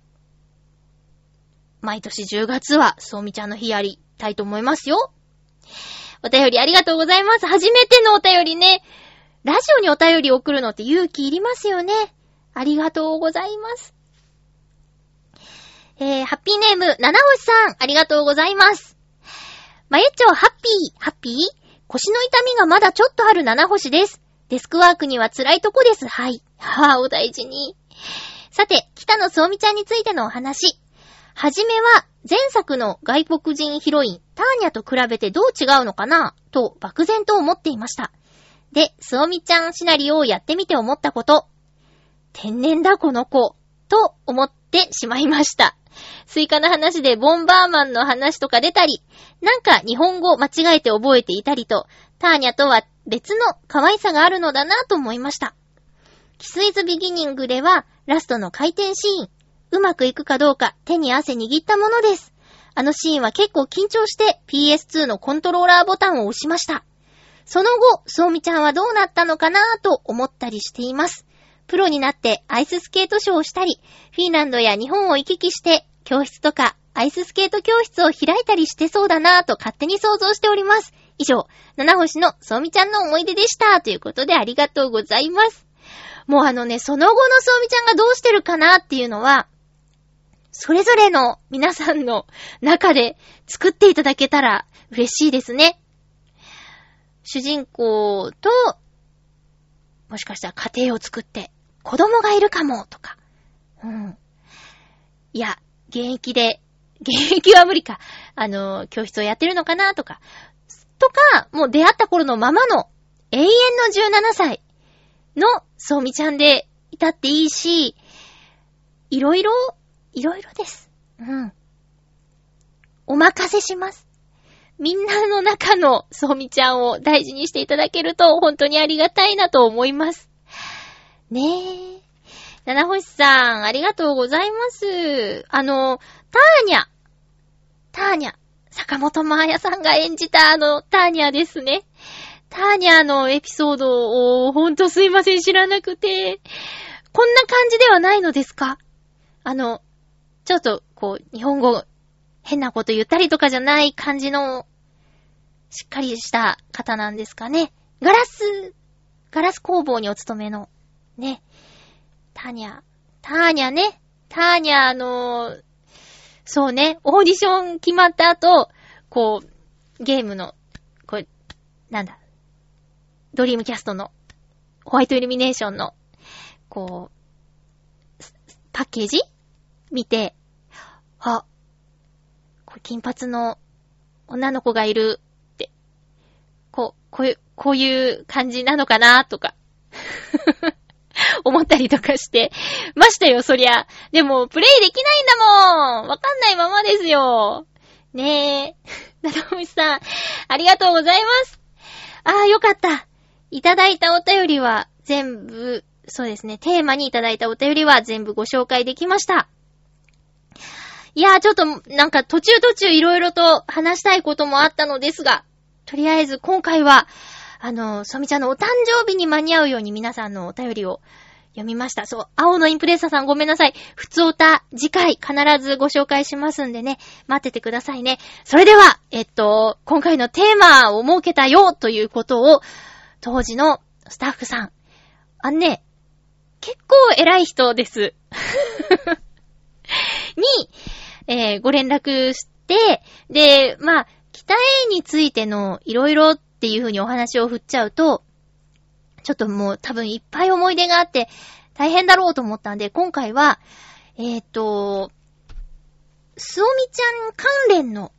毎年10月は、そうみちゃんの日やりたいと思いますよ。お便りありがとうございます。初めてのお便りね。ラジオにお便り送るのって勇気いりますよね。ありがとうございます。えー、ハッピーネーム、七星さん、ありがとうございます。まゆちょ、ハッピー、ハッピー？腰の痛みがまだちょっとある七星です。デスクワークには辛いとこです。はい。はぁ、お大事に。さて、北野そうみちゃんについてのお話。はじめは、前作の外国人ヒロイン、ターニャと比べてどう違うのかな？と、漠然と思っていました。で、そうみちゃんシナリオをやってみて思ったこと。天然だこの子、と思ってしまいました。スイカの話でボンバーマンの話とか出たり、なんか日本語間違えて覚えていたりと、ターニャとは別の可愛さがあるのだなと思いました。キスイズビギニングでは、ラストの回転シーン、うまくいくかどうか手に汗握ったものです。あのシーンは結構緊張して PS2 のコントローラーボタンを押しました。その後、そうみちゃんはどうなったのかなと思ったりしています。プロになってアイススケートショーをしたり、フィンランドや日本を行き来して教室とかアイススケート教室を開いたりしてそうだなぁと勝手に想像しております。以上、七星のそうみちゃんの思い出でした。ということでありがとうございます。もうあのね、その後のそうみちゃんがどうしてるかなっていうのは、それぞれの皆さんの中で作っていただけたら嬉しいですね。主人公と、もしかしたら家庭を作って子供がいるかもとか。うん。いや、現役で、[LAUGHS] 現役は無理か。あの、教室をやってるのかなとか。とか、もう出会った頃のままの永遠の17歳のそうみちゃんでいたっていいし、いろいろ、いろいろです。うん。お任せします。みんなの中のそうみちゃんを大事にしていただけると本当にありがたいなと思います。ねえ。七星さん、ありがとうございます。あの、ターニャ。ターニャ。坂本真綾さんが演じたあの、ターニャですね。ターニャのエピソードを、ほんとすいません、知らなくて。こんな感じではないのですか？あの、ちょっと、こう、日本語、変なこと言ったりとかじゃない感じの、しっかりした方なんですかね。ガラス、ガラス工房にお勤めの、ね。ターニャ。ターニャね。ターニャ、あのー、そうね、オーディション決まった後、こう、ゲームの、これ、なんだ、ドリームキャストの、ホワイトイルミネーションの、こう、パッケージ？見て、あ、これ金髪の女の子がいるって、こう、こういう、こういう感じなのかなとか。[LAUGHS] 思ったりとかして、ましたよ、そりゃ。でも、プレイできないんだもんわかんないままですよ。ねえ。[LAUGHS] ななみさん、ありがとうございます。ああ、よかった。いただいたお便りは全部、そうですね、テーマにいただいたお便りは全部ご紹介できました。いやー、ちょっと、なんか途中途中いろいろと話したいこともあったのですが、とりあえず今回は、あの、ソミちゃんのお誕生日に間に合うように皆さんのお便りを読みました。そう、青のインプレッサーさんごめんなさい。普通歌、次回必ずご紹介しますんでね、待っててくださいね。それでは、えっと、今回のテーマを設けたよということを、当時のスタッフさん、あんね、結構偉い人です。[LAUGHS] に、えーご連絡して、で、まあ、北へについてのいろいろっていう風にお話を振っちゃうと、ちょっともう多分いっぱい思い出があって大変だろうと思ったんで、今回は、えっ、と、すおみちゃん関連の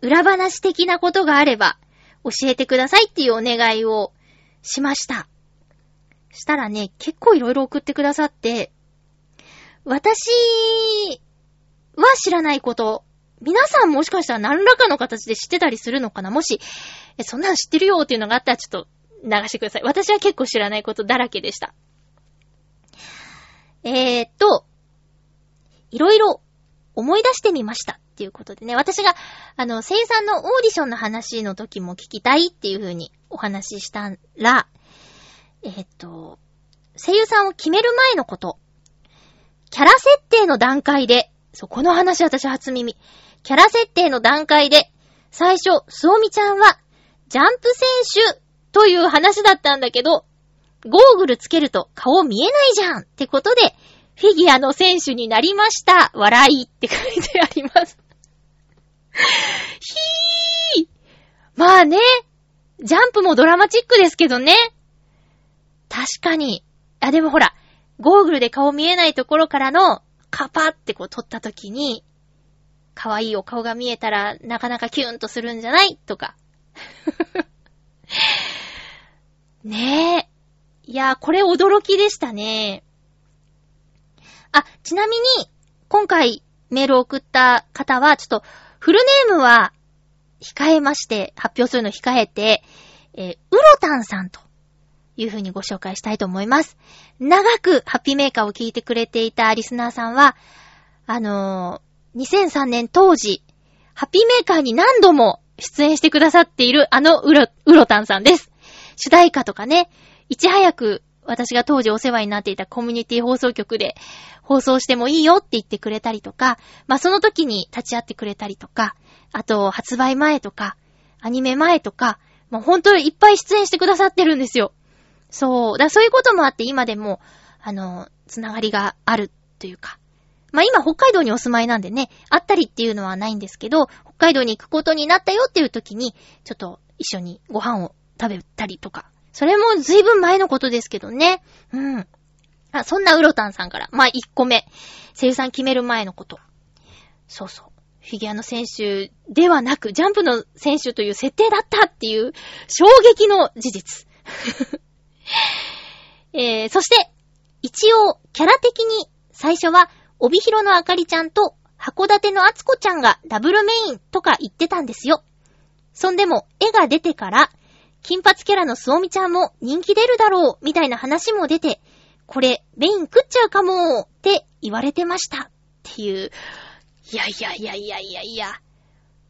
裏話的なことがあれば教えてくださいっていうお願いをしました。したらね、結構いろいろ送ってくださって、私は知らないこと、皆さんもしかしたら何らかの形で知ってたりするのかな？もし、そんなん知ってるよっていうのがあったらちょっと流してください。私は結構知らないことだらけでした。えーっと、いろいろ思い出してみましたっていうことでね、私が、あの、声優さんのオーディションの話の時も聞きたいっていう風にお話ししたら、えーっと、声優さんを決める前のこと、キャラ設定の段階で、そ、この話私初耳。キャラ設定の段階で、最初、すおみちゃんは、ジャンプ選手という話だったんだけど、ゴーグルつけると顔見えないじゃんってことで、フィギュアの選手になりました。笑いって書いてあります。[LAUGHS] ひーまあね、ジャンプもドラマチックですけどね。確かに。あ、でもほら、ゴーグルで顔見えないところからの、カパってこう撮った時に、可愛いお顔が見えたら、なかなかキュンとするんじゃない？とか。[LAUGHS] ねえ。いや、これ驚きでしたね。あ、ちなみに、今回メールを送った方は、ちょっと、フルネームは、控えまして、発表するの控えて、えーウロタンさんという風にご紹介したいと思います。長くハッピーメーカーを聞いてくれていたリスナーさんは、あのー、2003年当時、ハッピーメーカーに何度も出演してくださっているあのウロ、ウロタンさんです。主題歌とかね、いち早く私が当時お世話になっていたコミュニティ放送局で放送してもいいよって言ってくれたりとか、まあ、その時に立ち会ってくれたりとか、あと発売前とか、アニメ前とか、もう本当にいっぱい出演してくださってるんですよ。そう。だそういうこともあって今でも、あの、つながりがあるというか。まあ、今北海道にお住まいなんでね、会ったりっていうのはないんですけど、北海道に行くことになったよっていう時に、ちょっと一緒にご飯を食べたりとか。それも随分前のことですけどね。うん。あ、そんなウロタンさんから。まあ、1個目。声優さん決める前のこと。そうそう。フィギュアの選手ではなく、ジャンプの選手という設定だったっていう衝撃の事実。[LAUGHS] えー、そして、一応、キャラ的に最初は、帯広のあかりちゃんと函館のあつこちゃんがダブルメインとか言ってたんですよ。そんでも、絵が出てから、金髪キャラのすおみちゃんも人気出るだろう、みたいな話も出て、これ、メイン食っちゃうかもって言われてました。っていう。いやいやいやいやいやいや。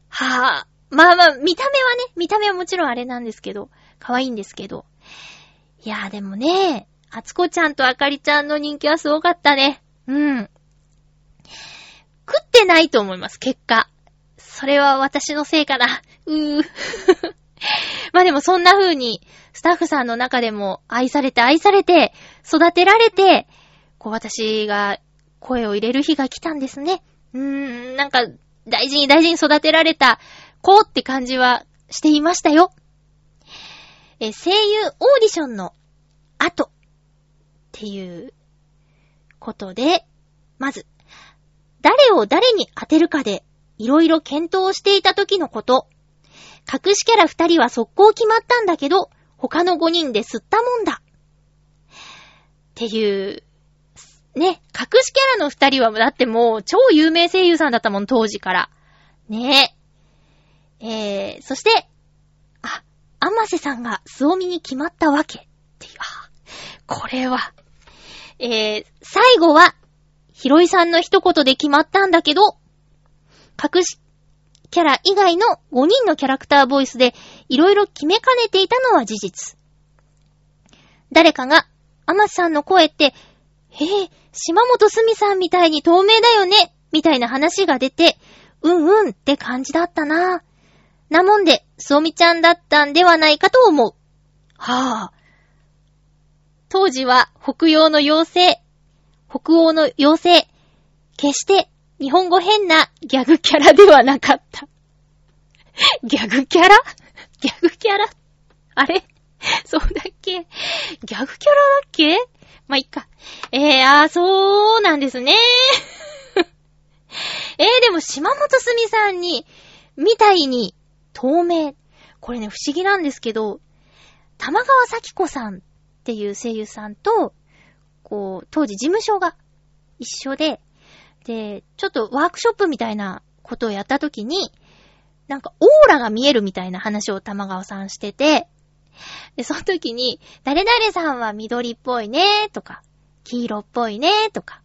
はあ。まあまあ、見た目はね、見た目はもちろんあれなんですけど、可愛いんですけど。いやーでもね、あつこちゃんとあかりちゃんの人気はすごかったね。うん。食ってないと思います、結果。それは私のせいかな。うー。[LAUGHS] まあでもそんな風に、スタッフさんの中でも愛されて愛されて、育てられて、こう私が声を入れる日が来たんですね。うーん、なんか大事に大事に育てられた子って感じはしていましたよ。え、声優オーディションの後っていうことで、まず、誰を誰に当てるかでいろいろ検討していた時のこと。隠しキャラ二人は速攻決まったんだけど、他の五人で吸ったもんだ。っていう、ね、隠しキャラの二人はだってもう超有名声優さんだったもん、当時から。ねえ。えー、そして、あ、アマセさんがスオミに決まったわけ。っていう、あ、これは。えー、最後は、ヒロイさんの一言で決まったんだけど、隠しキャラ以外の5人のキャラクターボイスでいろいろ決めかねていたのは事実。誰かがアマスさんの声って、へえ、島本すみさんみたいに透明だよねみたいな話が出て、うんうんって感じだったな。なもんで、そうみちゃんだったんではないかと思う。はぁ、あ。当時は北洋の妖精、北欧の妖精、決して日本語変なギャグキャラではなかった。[LAUGHS] ギャグキャラ？ギャグキャラ？あれ？[LAUGHS] そうだっけ？ギャグキャラだっけ？まあ、いっか。えー、あー、そうなんですね。[LAUGHS] えー、でも、島本すみさんに、みたいに、透明。これね、不思議なんですけど、玉川咲子さんっていう声優さんと、こう、当時事務所が一緒で、で、ちょっとワークショップみたいなことをやった時に、なんかオーラが見えるみたいな話を玉川さんしてて、で、その時に、誰々さんは緑っぽいねとか、黄色っぽいねとか、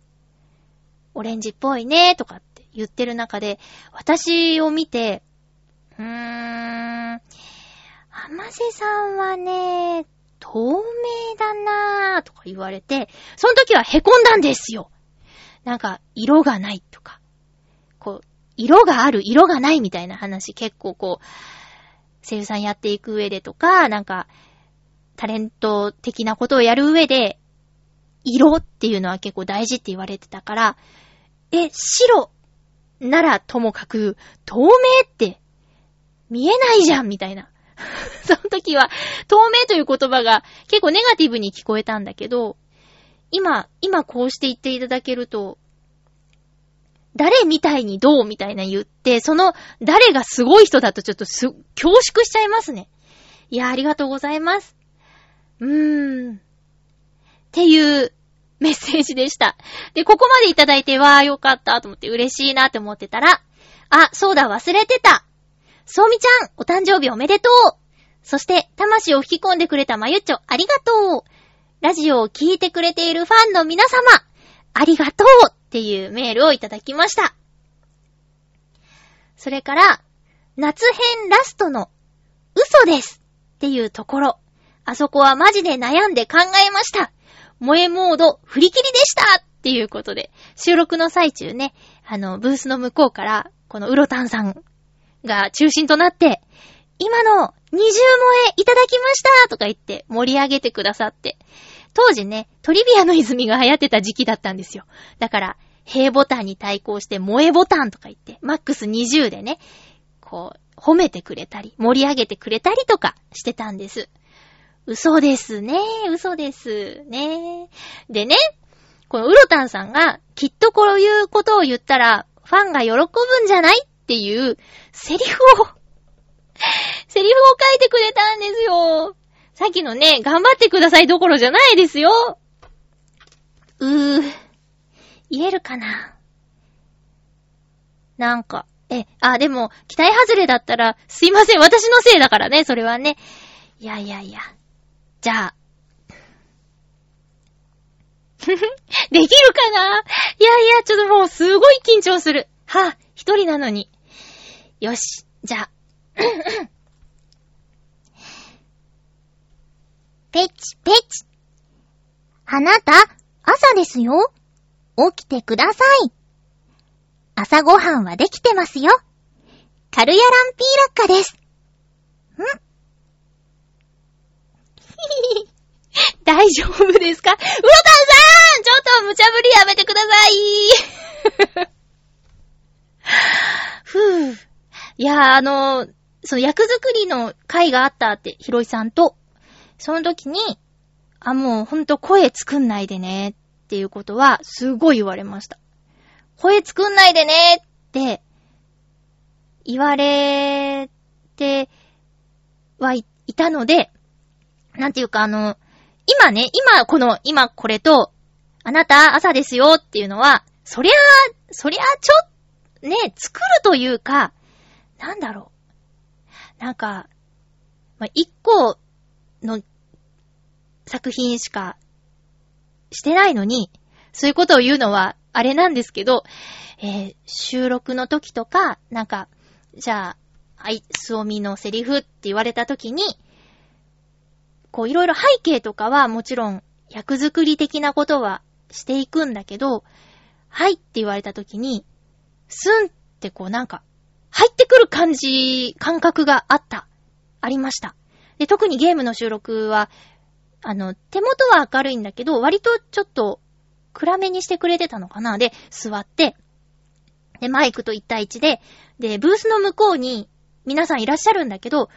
オレンジっぽいねとかって言ってる中で、私を見て、うーん、甘瀬さんはね、透明だなーとか言われて、その時は凹んだんですよ。なんか、色がないとか、こう、色がある、色がないみたいな話結構こう、声優さんやっていく上でとか、なんか、タレント的なことをやる上で、色っていうのは結構大事って言われてたから、え、白ならともかく、透明って見えないじゃんみたいな。[LAUGHS] その時は、透明という言葉が結構ネガティブに聞こえたんだけど、今、今こうして言っていただけると、誰みたいにどうみたいな言って、その誰がすごい人だとちょっとす、恐縮しちゃいますね。いや、ありがとうございます。うーん。っていうメッセージでした。で、ここまでいただいて、わーよかったと思って嬉しいなって思ってたら、あ、そうだ、忘れてた。そうみちゃん、お誕生日おめでとう。そして、魂を吹き込んでくれたまゆっちょ、ありがとう。ラジオを聴いてくれているファンの皆様、ありがとうっていうメールをいただきました。それから、夏編ラストの嘘ですっていうところ。あそこはマジで悩んで考えました。萌えモード振り切りでしたっていうことで、収録の最中ね、あの、ブースの向こうから、このウロタンさんが中心となって、今の二重萌えいただきましたとか言って盛り上げてくださって。当時ね、トリビアの泉が流行ってた時期だったんですよ。だから、平ボタンに対抗して萌えボタンとか言って、マックス20でね、こう、褒めてくれたり、盛り上げてくれたりとかしてたんです。嘘ですね。嘘ですね。でね、このウロタンさんが、きっとこういうことを言ったら、ファンが喜ぶんじゃないっていう、セリフを [LAUGHS] セリフを書いてくれたんですよ。さっきのね、頑張ってくださいどころじゃないですよ。うー、言えるかななんか、え、あ、でも、期待外れだったら、すいません、私のせいだからね、それはね。いやいやいや。じゃあ。[LAUGHS] できるかな？いやいや、ちょっともうすごい緊張する。はぁ、一人なのに。よし、じゃあ。[LAUGHS] ペチペチ。あなた、朝ですよ。起きてください。朝ごはんはできてますよ。カルヤランピーラッカです。ん [LAUGHS] 大丈夫ですか？うろたんさんちょっと無茶ぶりやめてください [LAUGHS] ふぅ。いやー、あのー、その役作りの会があったって、ひろいさんと、その時に、あ、もうほんと声作んないでねっていうことは、すごい言われました。声作んないでねって言われてはいたので、なんていうかあの、今ね、今この、今これと、あなた朝ですよっていうのは、そりゃあ、そりゃあちょ、ね、作るというか、なんだろう。なんか、まあ、一個の作品しかしてないのに、そういうことを言うのは、あれなんですけど、えー、収録の時とか、なんか、じゃあ、あい、すおみのセリフって言われた時に、こういろいろ背景とかはもちろん役作り的なことはしていくんだけど、はいって言われた時に、スンってこうなんか、入ってくる感じ、感覚があった。ありました。で、特にゲームの収録は、あの、手元は明るいんだけど、割とちょっと暗めにしてくれてたのかなで、座って、で、マイクと1対1で、で、ブースの向こうに皆さんいらっしゃるんだけど、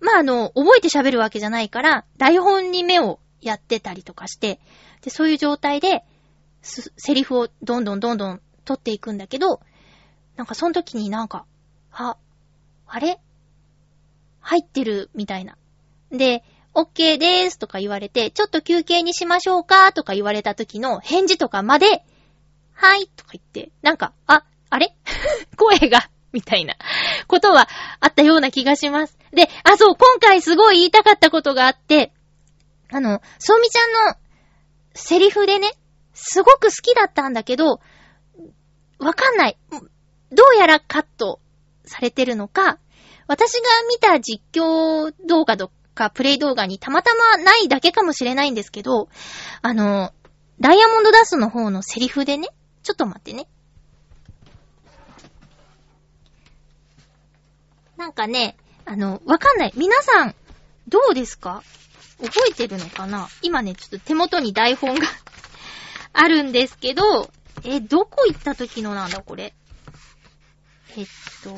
まあ、あの、覚えて喋るわけじゃないから、台本に目をやってたりとかして、で、そういう状態で、セリフをどんどんどんどん取っていくんだけど、なんかその時になんか、あ、あれ？入ってるみたいな。で、OK でーすとか言われて、ちょっと休憩にしましょうか？とか言われた時の返事とかまで、はいとか言って、なんか、あ、あれ？[LAUGHS] 声が、みたいなことはあったような気がします。で、あ、そう、今回すごい言いたかったことがあって、あの、そうみちゃんのセリフでね、すごく好きだったんだけど、わかんない。どうやらカットされてるのか、私が見た実況動画とかプレイ動画にたまたまないだけかもしれないんですけど、あの、ダイヤモンドダストの方のセリフでね、ちょっと待ってね。なんかね、あの、わかんない。皆さん、どうですか？覚えてるのかな？今ね、ちょっと手元に台本が [LAUGHS] あるんですけど、え、どこ行った時のなんだ、これ？えっと、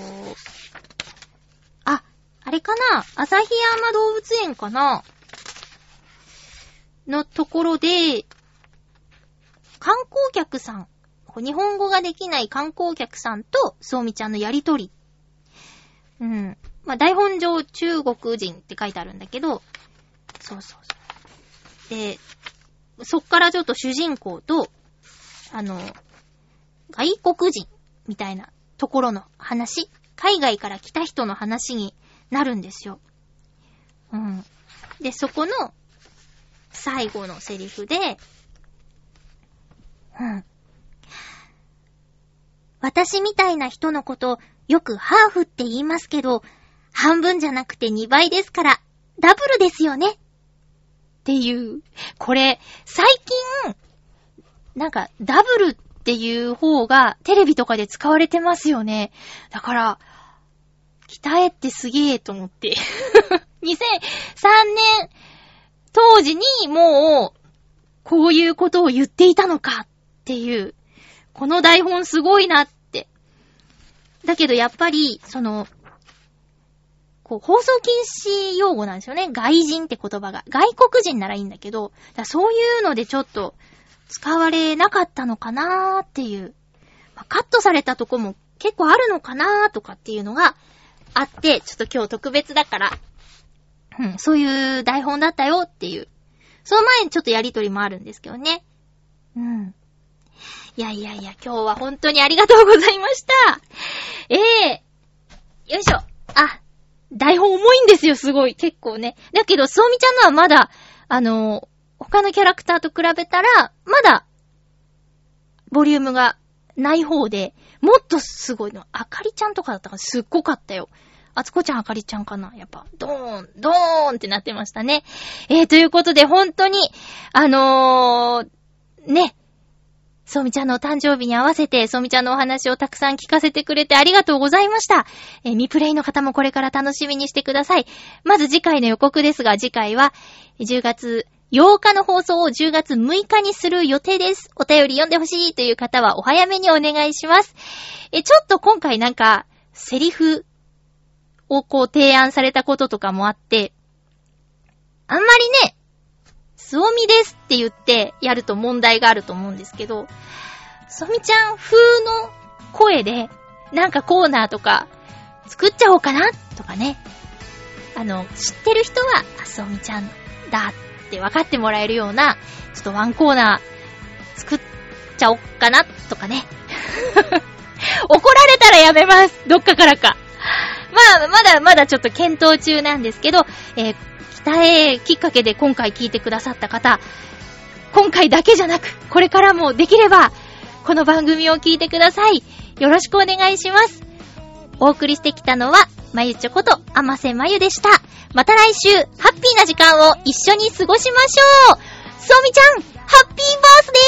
あ、あれかな？旭山動物園かな？のところで、観光客さん、日本語ができない観光客さんと、そうみちゃんのやりとり。うん。まあ、台本上中国人って書いてあるんだけど、そうそうそう。で、そっからちょっと主人公と、あの、外国人みたいなところの話、海外から来た人の話になるんですよ。うん。で、そこの最後のセリフで、うん。私みたいな人のこと、よくハーフって言いますけど、半分じゃなくて2倍ですから、ダブルですよね。っていう。これ、最近、なんか、ダブルっっていう方がテレビとかで使われてますよね。だから、鍛えってすげえと思って。[LAUGHS] 2003年当時にもう、こういうことを言っていたのかっていう、この台本すごいなって。だけどやっぱり、その、こう、放送禁止用語なんですよね。外人って言葉が。外国人ならいいんだけど、そういうのでちょっと使われなかったのかなーっていう。まあ、カットされたとこも結構あるのかなーとかっていうのがあって、ちょっと今日特別だから、うん、そういう台本だったよっていう。その前にちょっとやりとりもあるんですけどね。うん。いやいやいや、今日は本当にありがとうございました。ええー、よいしょ。あ、台本重いんですよ、すごい。結構ね。だけど、そうみちゃんのはまだ、あの、他のキャラクターと比べたら、まだ、ボリュームがない方で、もっとすごいの。あかりちゃんとかだったからすっごかったよ。あつこちゃんあかりちゃんかなやっぱ、ドーン、ドーンってなってましたね。えー、ということで、本当に、あのー、ね、そうみちゃんのお誕生日に合わせて、そうみちゃんのお話をたくさん聞かせてくれてありがとうございました。えー、ミプレイの方もこれから楽しみにしてください。まず次回の予告ですが、次回は、10月8日の放送を10月6日にする予定です。お便り読んでほしいという方はお早めにお願いします。え、ちょっと今回なんか、セリフをこう提案されたこととかもあって、あんまりね、すおみですって言ってやると問題があると思うんですけど、すおみちゃん風の声で、なんかコーナーとか作っちゃおうかなとかね。あの、知ってる人は、あ、すおみちゃんだって分かってもらえるような、ちょっとワンコーナー作っちゃおっかなとかね。[LAUGHS] 怒られたらやめます。どっかからか。まあ、まだまだちょっと検討中なんですけど、えー、鍛えきっかけで今回聞いてくださった方、今回だけじゃなく、これからもできれば、この番組を聞いてください。よろしくお願いします。お送りしてきたのは、まゆちょこと、あませまゆでした。また来週、ハッピーな時間を一緒に過ごしましょう。そうみちゃん、ハッピーバースデ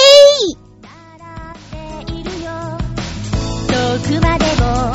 ー。遠くまでも